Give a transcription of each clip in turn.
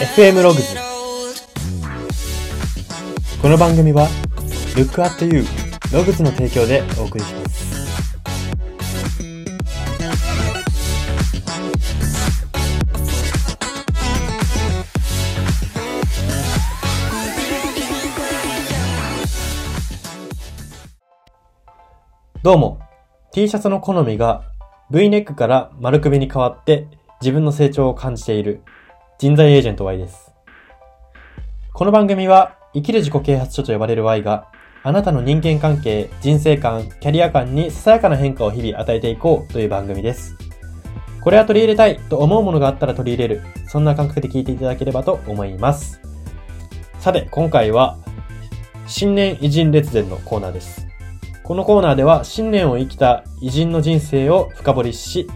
FM ログズこの番組は Look at You ログズの提供でお送りします。どうも。T シャツの好みが V ネックから丸首に変わって自分の成長を感じている。人材エージェント Y です。この番組は生きる自己啓発書と呼ばれる Y があなたの人間関係、人生観、キャリア観にささやかな変化を日々与えていこうという番組です。これは取り入れたいと思うものがあったら取り入れる、そんな感覚で聞いていただければと思います。さて、今回は新年偉人列伝のコーナーです。このコーナーでは新年を生きた偉人の人生を深掘りし、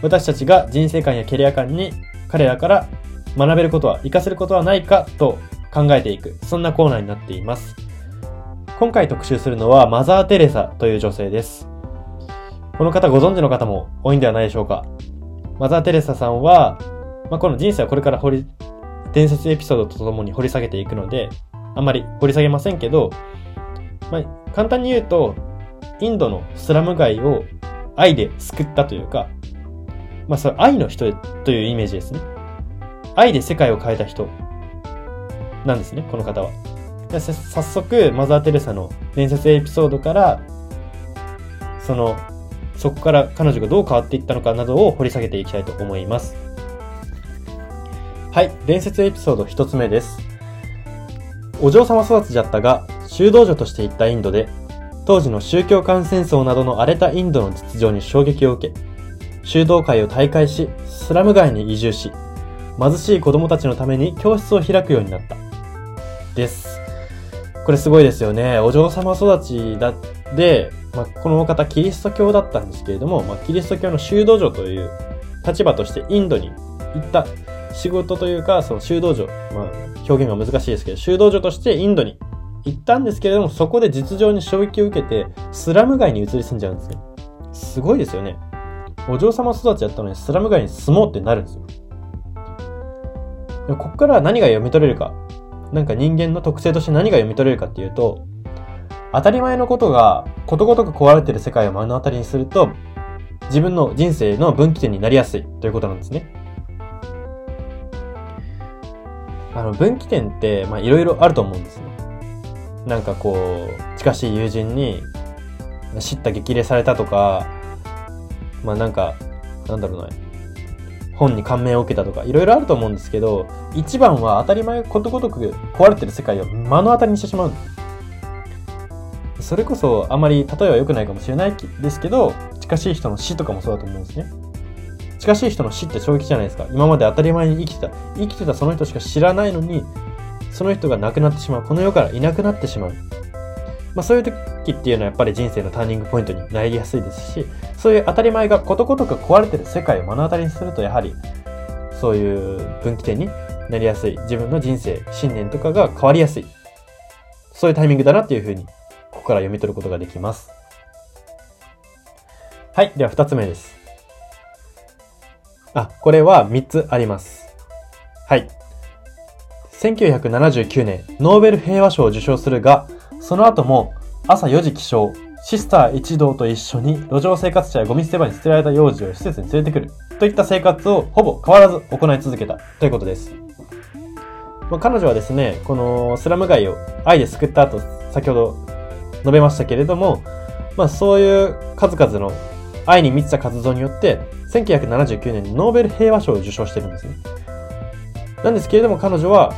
私たちが人生観やキャリア観に彼らから学べることは、活かせることはないかと考えていく、そんなコーナーになっています。今回特集するのはマザー・テレサという女性です。この方ご存知の方も多いんではないでしょうか。マザー・テレサさんは、まあ、この人生はこれから掘り、伝説エピソードとともに掘り下げていくので、あんまり掘り下げませんけど、まあ、簡単に言うと、インドのスラム街を愛で救ったというか、まあ、それ愛の人というイメージですね。愛で世界を変えた人なんですね、この方は。で早速、マザー・テレサの伝説エピソードから、その、そこから彼女がどう変わっていったのかなどを掘り下げていきたいと思います。はい、伝説エピソード一つ目です。お嬢様育ちだったが、修道女として行ったインドで、当時の宗教間戦争などの荒れたインドの実情に衝撃を受け、修道会を退会し、スラム街に移住し、貧しい子供たちのために教室を開くようになった。です。これすごいですよね。お嬢様育ちだで、まあ、この方キリスト教だったんですけれども、まあ、キリスト教の修道女という立場としてインドに行った仕事というか、その修道女、まあ、表現が難しいですけど、修道女としてインドに行ったんですけれども、そこで実情に衝撃を受けて、スラム街に移り住んじゃうんですよ。すごいですよね。お嬢様育ちだったのにスラム街に住もうってなるんですよ。でもここから何が読み取れるか。なんか人間の特性として何が読み取れるかっていうと、当たり前のことがことごとく壊れてる世界を目の当たりにすると、自分の人生の分岐点になりやすいということなんですね。あの、分岐点って、まあ、いろいろあると思うんですね。なんかこう、近しい友人に、知った激励されたとか、まあなんか、なんだろうな、本に感銘を受けたとか、いろいろあると思うんですけど、一番は当たり前ことごとく壊れてる世界を目の当たりにしてしまう。それこそ、あまり例えは良くないかもしれないですけど、近しい人の死とかもそうだと思うんですね。近しい人の死って衝撃じゃないですか。今まで当たり前に生きてた。生きてたその人しか知らないのに、その人が亡くなってしまう。この世からいなくなってしまう。まあそういう時っていうのはやっぱり人生のターニングポイントになりやすいですし、そういう当たり前がことごとく壊れてる世界を目の当たりにすると、やはり、そういう分岐点になりやすい。自分の人生、信念とかが変わりやすい。そういうタイミングだなっていうふうに、ここから読み取ることができます。はい。では二つ目です。あ、これは3つあります。はい。1979年、ノーベル平和賞を受賞するが、その後も朝4時起床、シスター一同と一緒に路上生活者やゴミ捨て場に捨てられた幼児を施設に連れてくるといった生活をほぼ変わらず行い続けたということです。まあ、彼女はですね、このスラム街を愛で救った後、先ほど述べましたけれども、まあそういう数々の愛に満ちた活動によって、1979年にノーベル平和賞を受賞してるんですね。なんですけれども彼女は、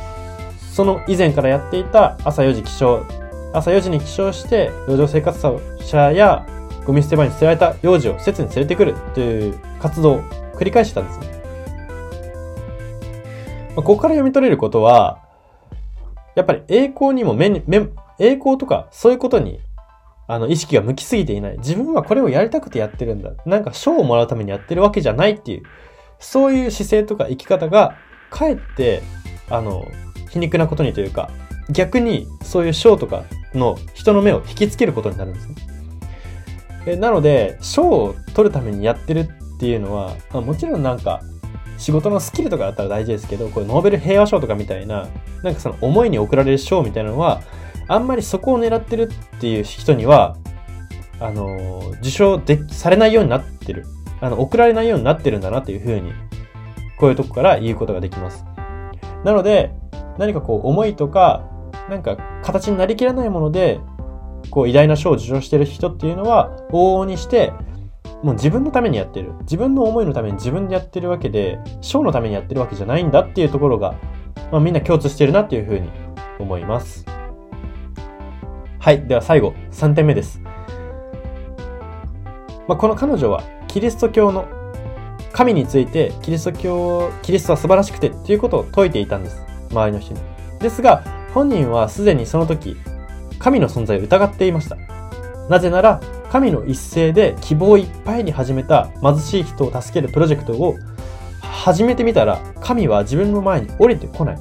その以前からやっていた朝4時起床、朝4時に起床して、路上生活者やゴミ捨て場に捨てられた幼児を施設に連れてくるという活動を繰り返してたんですね。まあ、ここから読み取れることは、やっぱり栄光にも目に、目、栄光とかそういうことに、あの、意識が向きすぎていない。自分はこれをやりたくてやってるんだ。なんか賞をもらうためにやってるわけじゃないっていう、そういう姿勢とか生き方が、かえって、あの、皮肉なことにというか、逆にそういう賞とかの人の目を引きつけることになるんですね。えなので、賞を取るためにやってるっていうのは、まあもちろんなんか、仕事のスキルとかだったら大事ですけど、これノーベル平和賞とかみたいな、なんかその思いに贈られる賞みたいなのは、あんまりそこを狙ってるっていう人には、あの、受賞でされないようになってる。あの、送られないようになってるんだなっていうふうに、こういうとこから言うことができます。なので、何かこう、思いとか、なんか形になりきらないもので、こう、偉大な賞を受賞してる人っていうのは、往々にして、もう自分のためにやってる。自分の思いのために自分でやってるわけで、賞のためにやってるわけじゃないんだっていうところが、まあ、みんな共通してるなっていうふうに思います。はい。では最後、3点目です。まあ、この彼女は、キリスト教の神について、キリスト教、キリストは素晴らしくてっていうことを説いていたんです。周りの人に。ですが、本人はすでにその時、神の存在を疑っていました。なぜなら、神の一斉で希望いっぱいに始めた貧しい人を助けるプロジェクトを始めてみたら、神は自分の前に降りてこない。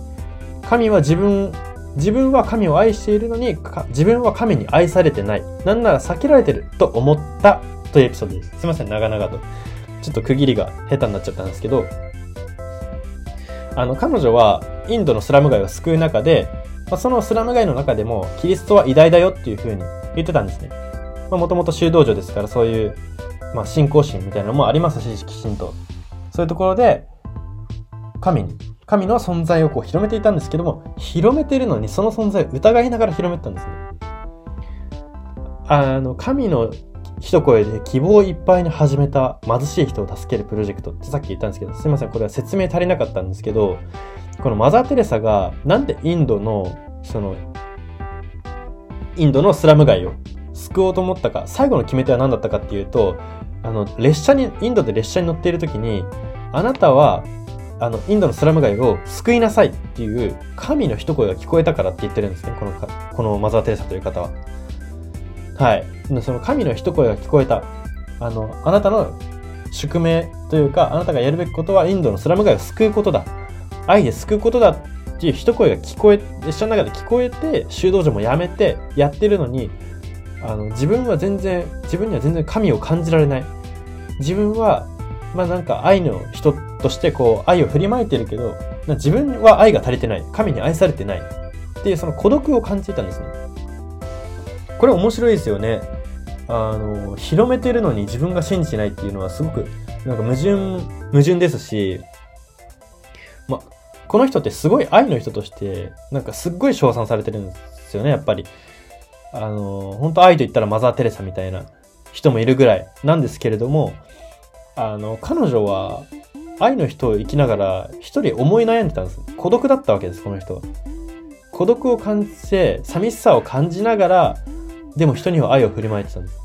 神は自分、自分は神を愛しているのに、自分は神に愛されてない。なんなら避けられてると思ったというエピソードです。すいません、長々と。ちょっと区切りが下手になっちゃったんですけど、あの、彼女はインドのスラム街を救う中で、まあ、そのスラム街の中でもキリストは偉大だよっていう風に言ってたんですね。まあ、もともと修道女ですから、そういう、まあ、信仰心みたいなのもありますし、きちんと。そういうところで、神に、神の存在をこう広めていたんですけども、広めてるのにその存在を疑いながら広めてたんですね。あの、神の一声で希望いっぱいに始めた貧しい人を助けるプロジェクトってさっき言ったんですけど、すいません、これは説明足りなかったんですけど、このマザー・テレサがなんでインドの、その、インドのスラム街を救おうと思ったか、最後の決め手は何だったかっていうと、あの、列車に、インドで列車に乗っている時に、あなたは、あの、インドのスラム街を救いなさいっていう神の一声が聞こえたからって言ってるんですね、この、このマザー・テレサという方は。はい。その神の一声が聞こえた。あの、あなたの宿命というか、あなたがやるべきことはインドのスラム街を救うことだ。愛で救うことだっていう一声が聞こえ、列車の中で聞こえて、修道女もやめてやってるのに、あの、自分は全然、自分には全然神を感じられない。自分は、まあなんか愛の人としてこう、愛を振りまいてるけど、自分は愛が足りてない。神に愛されてない。っていうその孤独を感じたんですね。これ面白いですよね。あの、広めてるのに自分が信じてないっていうのはすごく、なんか矛盾、矛盾ですし、この人ってすごい愛の人として、なんかすっごい称賛されてるんですよね、やっぱり。あの、本当愛と言ったらマザー・テレサみたいな人もいるぐらいなんですけれども、あの、彼女は愛の人を生きながら一人思い悩んでたんです。孤独だったわけです、この人は。孤独を感じて、寂しさを感じながら、でも人には愛を振りまいてたんです。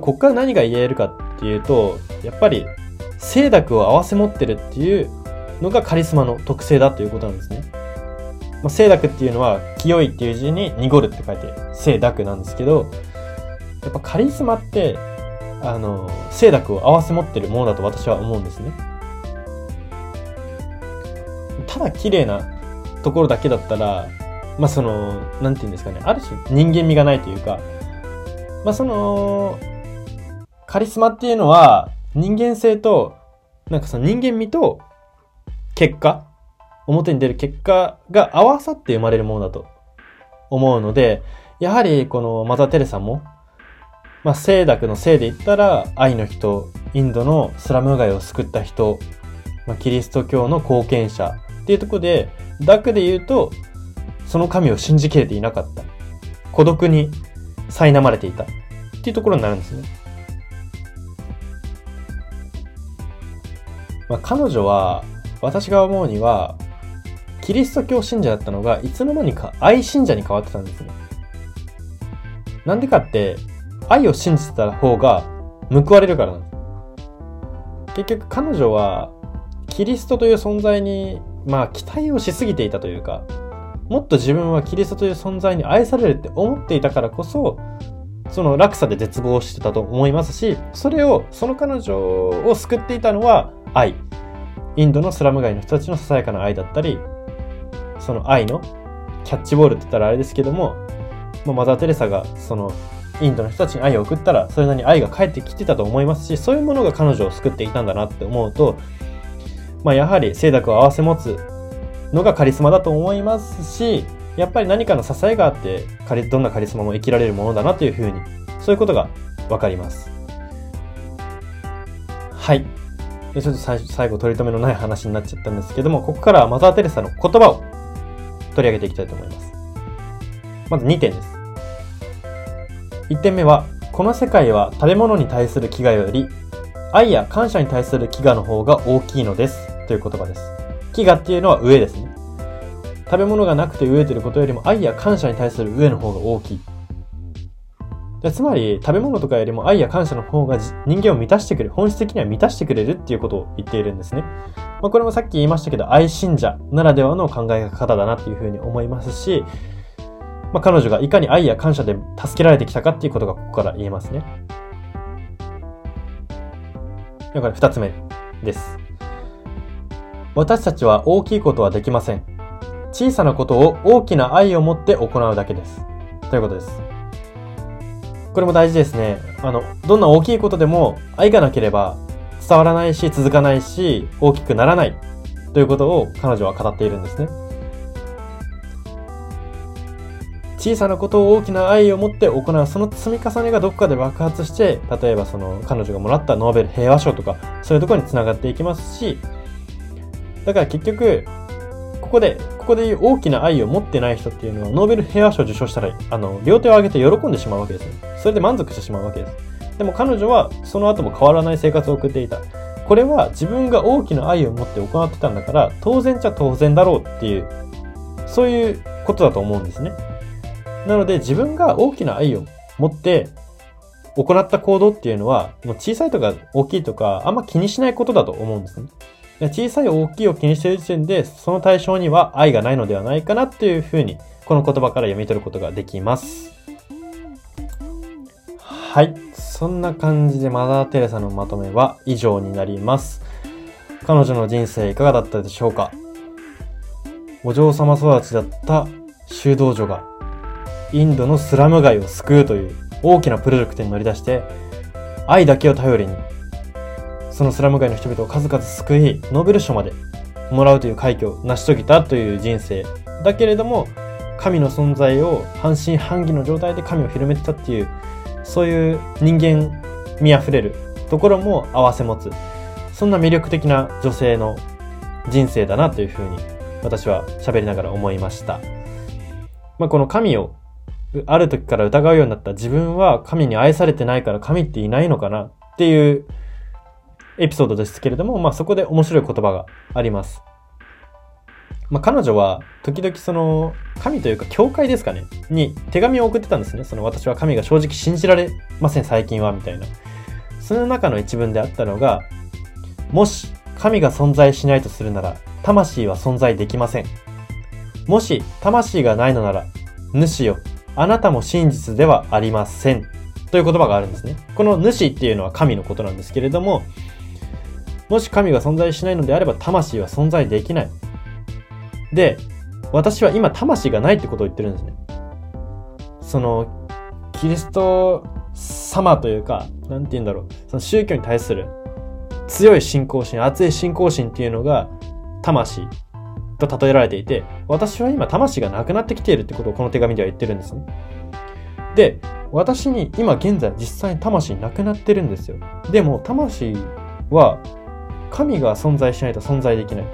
こっから何が言えるかっていうと、やっぱり、清濁を合わせ持ってるっていうのがカリスマの特性だということなんですね。まあ、清濁っていうのは、清いっていう字に濁るって書いて、清濁なんですけど、やっぱカリスマって、あの、清濁を合わせ持ってるものだと私は思うんですね。ただ綺麗なところだけだったら、まあその、なんて言うんですかね、ある種人間味がないというか、まあその、カリスマっていうのは人間性と、なんかその人間味と結果表に出る結果が合わさって生まれるものだと思うので、やはりこのマザー・テレサも、まあ、清濁の性で言ったら、愛の人、インドのスラム街を救った人、まあ、キリスト教の貢献者っていうところで、濁で言うと、その神を信じきれていなかった。孤独に苛まれていた。っていうところになるんですね。まあ、彼女は、私が思うには、キリスト教信者だったのが、いつの間にか愛信者に変わってたんですね。なんでかって、愛を信じてた方が報われるからなんです。結局彼女は、キリストという存在に、まあ期待をしすぎていたというか、もっと自分はキリストという存在に愛されるって思っていたからこそ、その落差で絶望してたと思いますし、それを、その彼女を救っていたのは愛。インドのスラム街の人たちのささやかな愛だったり、その愛のキャッチボールって言ったらあれですけども、まあ、マザー・テレサがそのインドの人たちに愛を送ったら、それなりに愛が返ってきてたと思いますし、そういうものが彼女を救っていたんだなって思うと、まあ、やはり清濁を併せ持つのがカリスマだと思いますし、やっぱり何かの支えがあって、どんなカリスマも生きられるものだなというふうに、そういうことがわかります。はい。でちょっと最最後取り留めのない話になっちゃったんですけども、ここからはマザー・テレサの言葉を取り上げていきたいと思います。まず2点です。1点目は、この世界は食べ物に対する飢餓より、愛や感謝に対する飢餓の方が大きいのです。という言葉です。飢餓っていうのは上ですね。食べ物がなくて飢えてることよりも愛や感謝に対する飢えの方が大きい。つまり、食べ物とかよりも愛や感謝の方が人間を満たしてくれる、本質的には満たしてくれるっていうことを言っているんですね。まあ、これもさっき言いましたけど、愛信者ならではの考え方だなっていうふうに思いますし、まあ、彼女がいかに愛や感謝で助けられてきたかっていうことがここから言えますね。だから二つ目です。私たちは大きいことはできません。小さなことを大きな愛を持って行うだけです。ということです。これも大事ですね。あの、どんな大きいことでも愛がなければ伝わらないし、続かないし、大きくならないということを彼女は語っているんですね。小さなことを大きな愛を持って行う、その積み重ねがどこかで爆発して、例えばその彼女がもらったノーベル平和賞とか、そういうとこにつながっていきますし、だから結局、ここで、ここで大きな愛を持ってない人っていうのは、ノーベル平和賞を受賞したら、あの、両手を上げて喜んでしまうわけですね。それで満足してしまうわけです。でも彼女は、その後も変わらない生活を送っていた。これは自分が大きな愛を持って行ってたんだから、当然っちゃ当然だろうっていう、そういうことだと思うんですね。なので、自分が大きな愛を持って行った行動っていうのは、もう小さいとか大きいとか、あんま気にしないことだと思うんですね。小さい大きいを気にしている時点で、その対象には愛がないのではないかなっていうふうに、この言葉から読み取ることができます。はい。そんな感じでマザー・テレサのまとめは以上になります。彼女の人生いかがだったでしょうか？お嬢様育ちだった修道女がインドのスラム街を救うという大きなプロジェクトに乗り出して愛だけを頼りにそのスラム街の人々を数々救い、ノーベル賞までもらうという快挙を成し遂げたという人生。だけれども、神の存在を半信半疑の状態で神を広めてたっていう、そういう人間味あふれるところも合わせ持つ。そんな魅力的な女性の人生だなというふうに私は喋りながら思いました。まあ、この神をある時から疑うようになった自分は神に愛されてないから神っていないのかなっていうエピソードですけれども、まあそこで面白い言葉があります。まあ彼女は時々その神というか教会ですかねに手紙を送ってたんですね。その私は神が正直信じられません最近はみたいな。その中の一文であったのが、もし神が存在しないとするなら魂は存在できません。もし魂がないのなら、主よ、あなたも真実ではありません。という言葉があるんですね。この主っていうのは神のことなんですけれども、もし神が存在しないのであれば魂は存在できない。で、私は今魂がないってことを言ってるんですね。その、キリスト様というか、なんて言うんだろう。その宗教に対する強い信仰心、熱い信仰心っていうのが魂と例えられていて、私は今魂がなくなってきているってことをこの手紙では言ってるんですね。で、私に今現在実際に魂なくなってるんですよ。でも魂は神が存在しないと存在できない。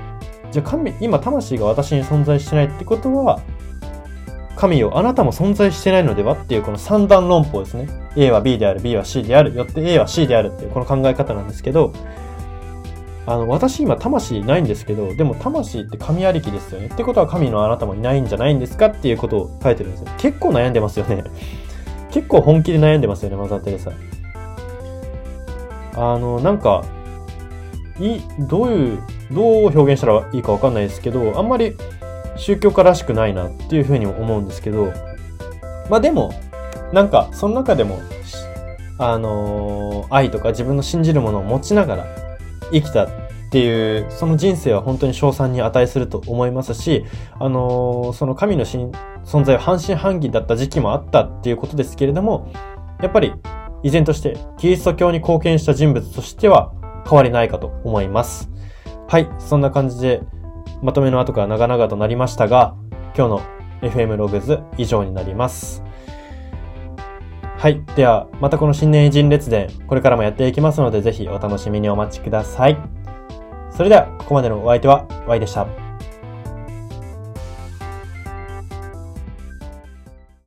じゃあ神、今魂が私に存在してないってことは、神よ、あなたも存在してないのではっていうこの三段論法ですね。A は B である、B は C である、よって A は C であるっていうこの考え方なんですけど、あの、私今魂ないんですけど、でも魂って神ありきですよね。ってことは神のあなたもいないんじゃないんですかっていうことを書いてるんですよ。結構悩んでますよね。結構本気で悩んでますよね、マザー・テレサ。あの、なんか、いどういう、どう表現したらいいかわかんないですけど、あんまり宗教家らしくないなっていうふうに思うんですけど、まあでも、なんか、その中でも、あのー、愛とか自分の信じるものを持ちながら生きたっていう、その人生は本当に賞賛に値すると思いますし、あのー、その神の存在は半信半疑だった時期もあったっていうことですけれども、やっぱり依然としてキリスト教に貢献した人物としては変わりないかと思います。はい、そんな感じでまとめの後から長々となりましたが、今日の FM ログズ以上になります。はい。では、またこの新年偉人列伝、これからもやっていきますので、ぜひお楽しみにお待ちください。それでは、ここまでのお相手は Y でした。